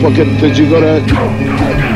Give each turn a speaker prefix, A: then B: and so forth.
A: paquete de cigaret.